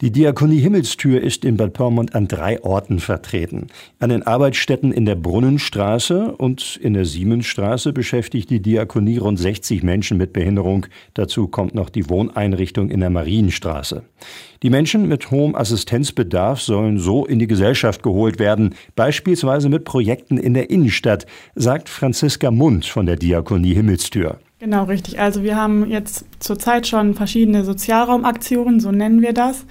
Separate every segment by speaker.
Speaker 1: Die Diakonie Himmelstür ist in Bad Pyrmont an drei Orten vertreten. An den Arbeitsstätten in der Brunnenstraße und in der Siemensstraße beschäftigt die Diakonie rund 60 Menschen mit Behinderung. Dazu kommt noch die Wohneinrichtung in der Marienstraße. Die Menschen mit hohem Assistenzbedarf sollen so in die Gesellschaft geholt werden, beispielsweise mit Projekten in der Innenstadt, sagt Franziska Mund von der Diakonie Himmelstür.
Speaker 2: Genau, richtig. Also wir haben jetzt zurzeit schon verschiedene Sozialraumaktionen, so nennen wir das.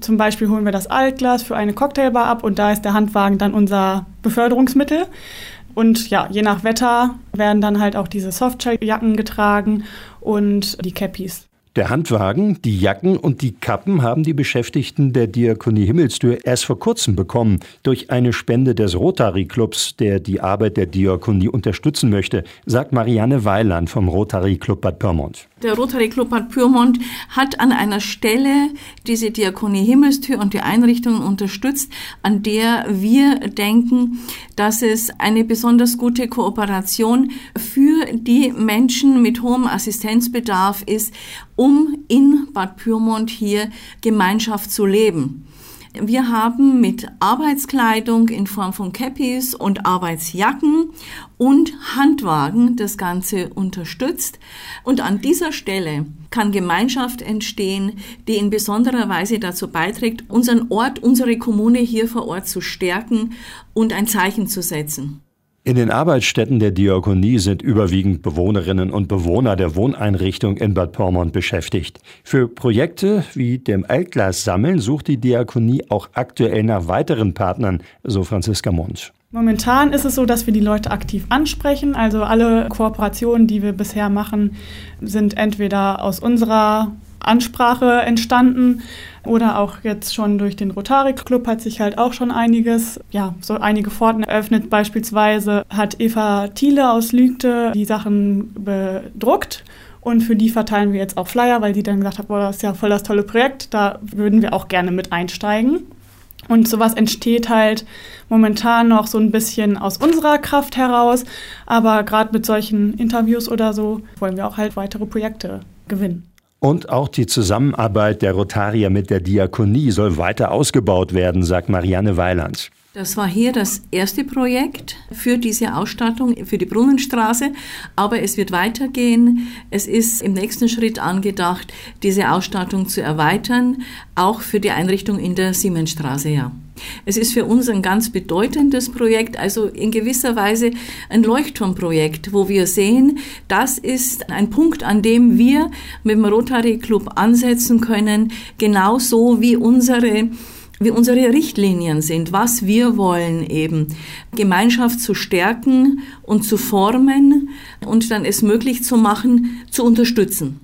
Speaker 2: Zum Beispiel holen wir das Altglas für eine Cocktailbar ab und da ist der Handwagen dann unser Beförderungsmittel. Und ja, je nach Wetter werden dann halt auch diese Softshell-Jacken getragen und die Cappies.
Speaker 1: Der Handwagen, die Jacken und die Kappen haben die Beschäftigten der Diakonie Himmelstür erst vor kurzem bekommen, durch eine Spende des Rotary Clubs, der die Arbeit der Diakonie unterstützen möchte, sagt Marianne Weiland vom Rotary Club Bad Pyrmont.
Speaker 3: Der Rotary Club Bad Pyrmont hat an einer Stelle diese Diakonie Himmelstür und die Einrichtungen unterstützt, an der wir denken, dass es eine besonders gute Kooperation für die Menschen mit hohem Assistenzbedarf ist, um in Bad Pyrmont hier Gemeinschaft zu leben. Wir haben mit Arbeitskleidung in Form von Cappies und Arbeitsjacken und Handwagen das Ganze unterstützt. Und an dieser Stelle kann Gemeinschaft entstehen, die in besonderer Weise dazu beiträgt, unseren Ort, unsere Kommune hier vor Ort zu stärken und ein Zeichen zu setzen.
Speaker 1: In den Arbeitsstätten der Diakonie sind überwiegend Bewohnerinnen und Bewohner der Wohneinrichtung in Bad Pyrmont beschäftigt. Für Projekte wie dem Altglas sammeln sucht die Diakonie auch aktuell nach weiteren Partnern, so Franziska Mund.
Speaker 2: Momentan ist es so, dass wir die Leute aktiv ansprechen. Also alle Kooperationen, die wir bisher machen, sind entweder aus unserer Ansprache entstanden oder auch jetzt schon durch den Rotary Club hat sich halt auch schon einiges, ja, so einige Pforten eröffnet. Beispielsweise hat Eva Thiele aus Lügte die Sachen bedruckt und für die verteilen wir jetzt auch Flyer, weil die dann gesagt hat, boah, das ist ja voll das tolle Projekt, da würden wir auch gerne mit einsteigen. Und sowas entsteht halt momentan noch so ein bisschen aus unserer Kraft heraus, aber gerade mit solchen Interviews oder so wollen wir auch halt weitere Projekte gewinnen.
Speaker 1: Und auch die Zusammenarbeit der Rotarier mit der Diakonie soll weiter ausgebaut werden, sagt Marianne Weiland.
Speaker 3: Das war hier das erste Projekt für diese Ausstattung, für die Brunnenstraße. Aber es wird weitergehen. Es ist im nächsten Schritt angedacht, diese Ausstattung zu erweitern, auch für die Einrichtung in der Siemensstraße, ja. Es ist für uns ein ganz bedeutendes Projekt, also in gewisser Weise ein Leuchtturmprojekt, wo wir sehen, das ist ein Punkt, an dem wir mit dem Rotary Club ansetzen können, genauso wie unsere wie unsere Richtlinien sind, was wir wollen eben, Gemeinschaft zu stärken und zu formen und dann es möglich zu machen, zu unterstützen.